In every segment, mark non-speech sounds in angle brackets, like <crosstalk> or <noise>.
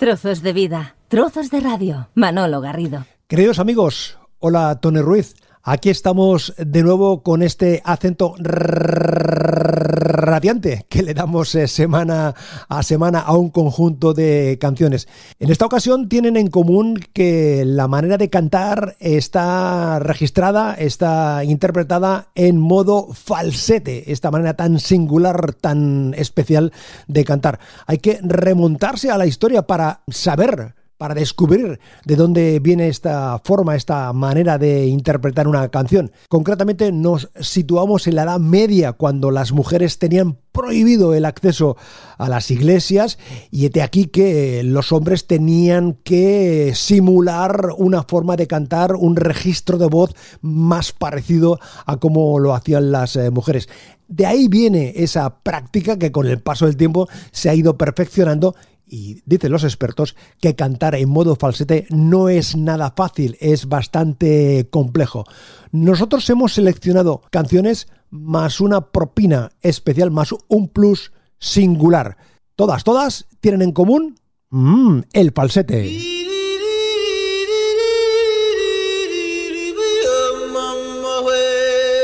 Trozos de vida, trozos de radio. Manolo Garrido. Queridos amigos, hola Tony Ruiz. Aquí estamos de nuevo con este acento radiante que le damos eh, semana a semana a un conjunto de canciones. En esta ocasión tienen en común que la manera de cantar está registrada, está interpretada en modo falsete, esta manera tan singular, tan especial de cantar. Hay que remontarse a la historia para saber para descubrir de dónde viene esta forma, esta manera de interpretar una canción. Concretamente nos situamos en la Edad Media, cuando las mujeres tenían prohibido el acceso a las iglesias y de aquí que los hombres tenían que simular una forma de cantar, un registro de voz más parecido a como lo hacían las eh, mujeres. De ahí viene esa práctica que con el paso del tiempo se ha ido perfeccionando y dicen los expertos que cantar en modo falsete no es nada fácil, es bastante complejo. Nosotros hemos seleccionado canciones más una propina especial, más un plus singular. Todas, todas tienen en común mm, el falsete.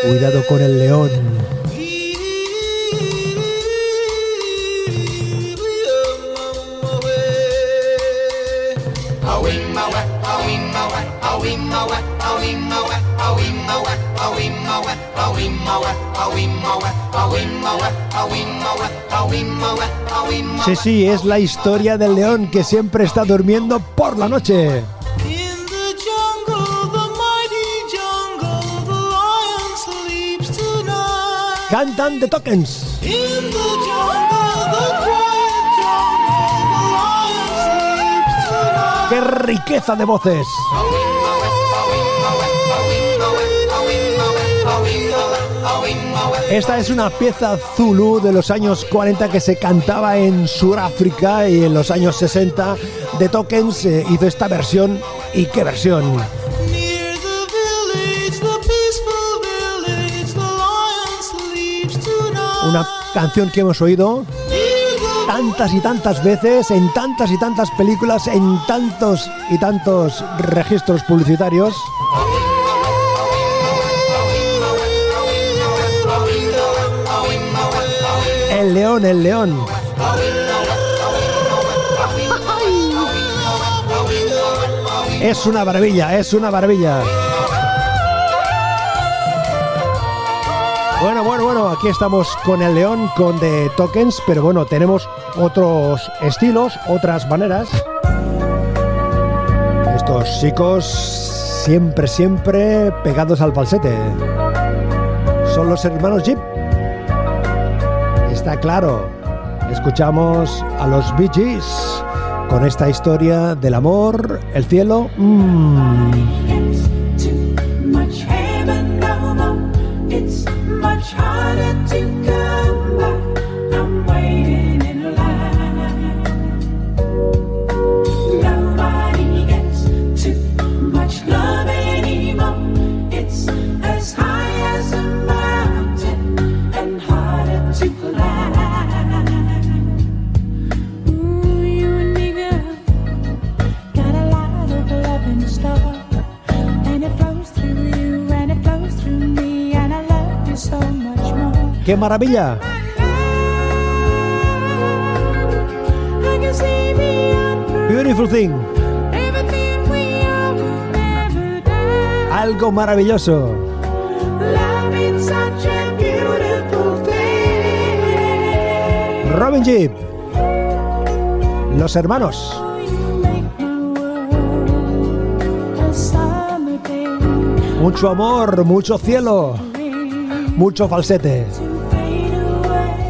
Cuidado con el león. Sí, sí, es la historia del león que siempre está durmiendo por la noche. Cantan The Tokens. ¡Qué riqueza de voces! Esta es una pieza Zulu de los años 40 que se cantaba en Sudáfrica y en los años 60 de Tokens hizo esta versión y qué versión. Una canción que hemos oído tantas y tantas veces, en tantas y tantas películas, en tantos y tantos registros publicitarios. El león, el león. Es una maravilla, es una maravilla. Bueno, bueno, bueno, aquí estamos con el león, con The Tokens, pero bueno, tenemos otros estilos, otras maneras. Estos chicos siempre, siempre pegados al falsete. Son los hermanos Jeep. Está claro. Escuchamos a los Bee con esta historia del amor, el cielo. Mmm. To. you ¡Qué maravilla! Beautiful thing. Algo maravilloso. Robin Jeep. Los hermanos. Mucho amor, mucho cielo, mucho falsete.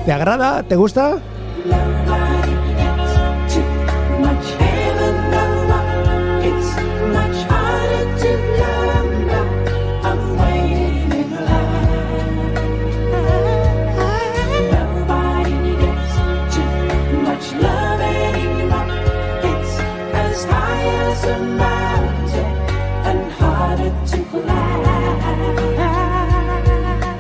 ¿Te agrada? ¿Te gusta?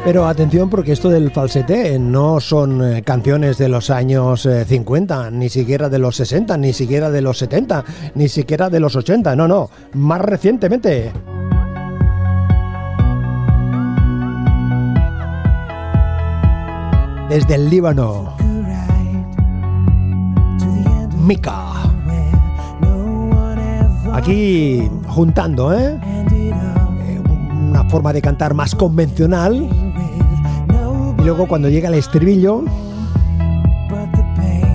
Pero atención porque esto del falsete no son eh, canciones de los años 50, eh, ni siquiera de los 60, ni siquiera de los 70, ni siquiera de los 80, no, no, más recientemente. Desde el Líbano. Mika. Aquí juntando, ¿eh? Una forma de cantar más convencional luego cuando llega el estribillo,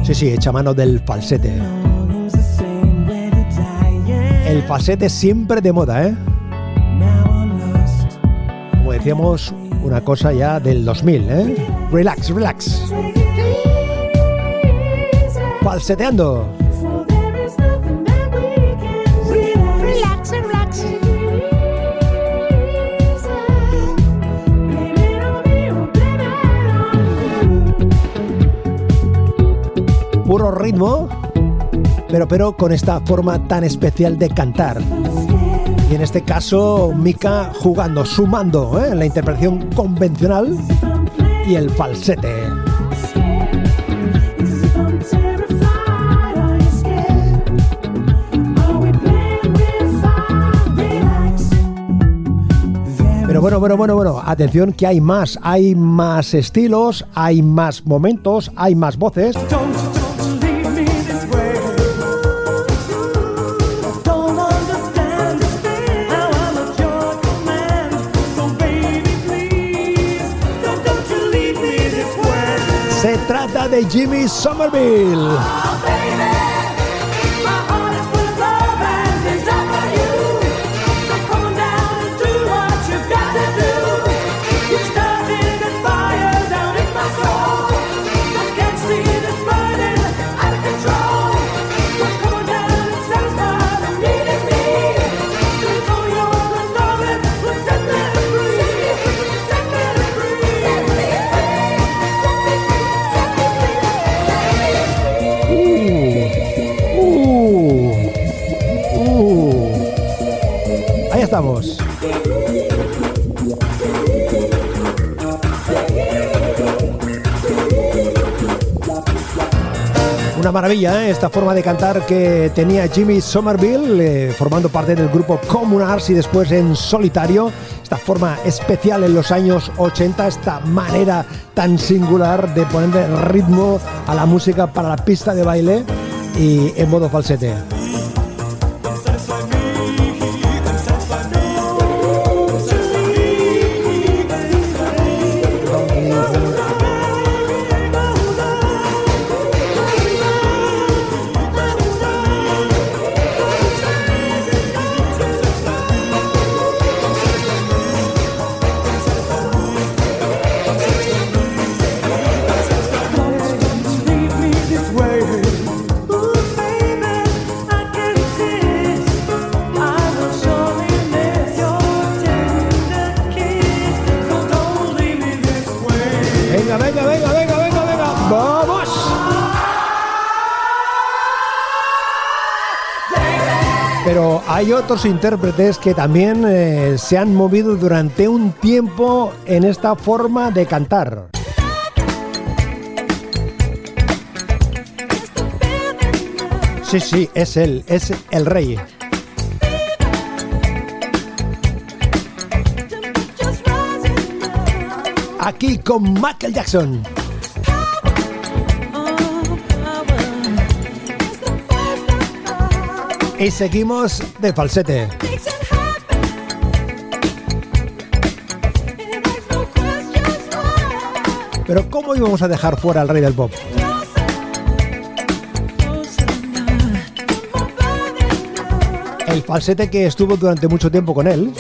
sí, sí, echa mano del falsete. El falsete siempre de moda, ¿eh? Como decíamos, una cosa ya del 2000, ¿eh? Relax, relax. Falseteando. Puro ritmo, pero, pero con esta forma tan especial de cantar. Y en este caso, Mika jugando, sumando ¿eh? la interpretación convencional y el falsete. Pero bueno, bueno, bueno, bueno, atención que hay más, hay más estilos, hay más momentos, hay más voces. De Jimmy Somerville. Oh, Una maravilla, ¿eh? esta forma de cantar que tenía Jimmy Somerville, eh, formando parte del grupo Communards y después en solitario. Esta forma especial en los años 80, esta manera tan singular de ponerle ritmo a la música para la pista de baile y en modo falsete. Hay otros intérpretes que también eh, se han movido durante un tiempo en esta forma de cantar. Sí, sí, es él, es el rey. Aquí con Michael Jackson. Y seguimos de falsete. Pero ¿cómo íbamos a dejar fuera al rey del pop? El falsete que estuvo durante mucho tiempo con él.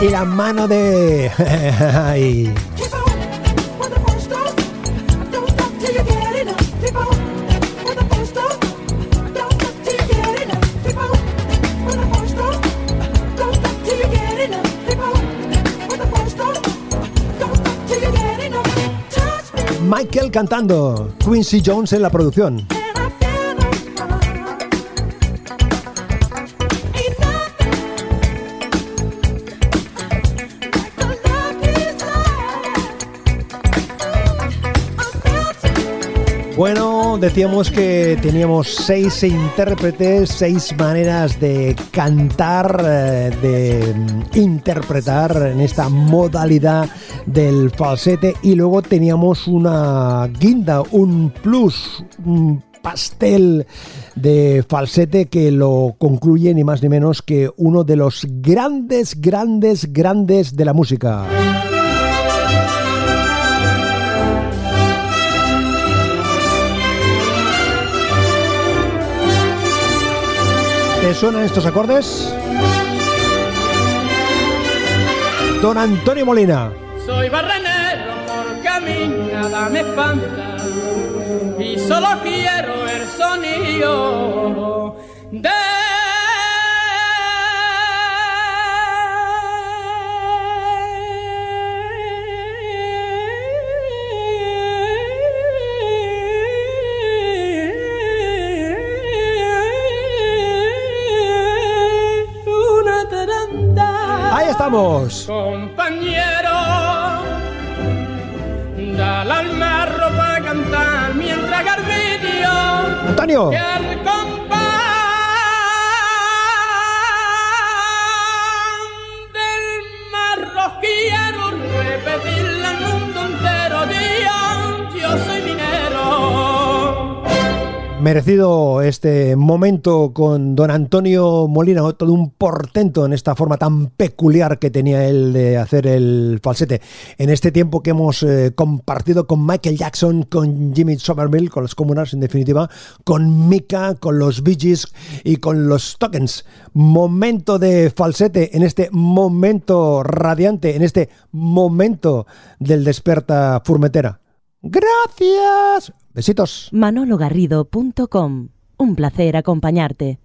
Y la mano de... <laughs> Michael cantando, Quincy Jones en la producción. Bueno, decíamos que teníamos seis intérpretes, seis maneras de cantar, eh, de mm, interpretar en esta modalidad del falsete y luego teníamos una guinda, un plus, un pastel de falsete que lo concluye ni más ni menos que uno de los grandes, grandes, grandes de la música. ¿Te suenan estos acordes? Don Antonio Molina. Soy barrenero porque a mí nada me espanta y solo quiero el sonido de Compañero, da la alma ropa a cantar mientras garbillo Antonio. Merecido este momento con don Antonio Molina, todo un portento en esta forma tan peculiar que tenía él de hacer el falsete. En este tiempo que hemos eh, compartido con Michael Jackson, con Jimmy Somerville, con los Comunars en definitiva, con Mika, con los Bee Gees y con los Tokens. Momento de falsete en este momento radiante, en este momento del desperta furmetera. Gracias. Besitos. manologarrido.com. Un placer acompañarte.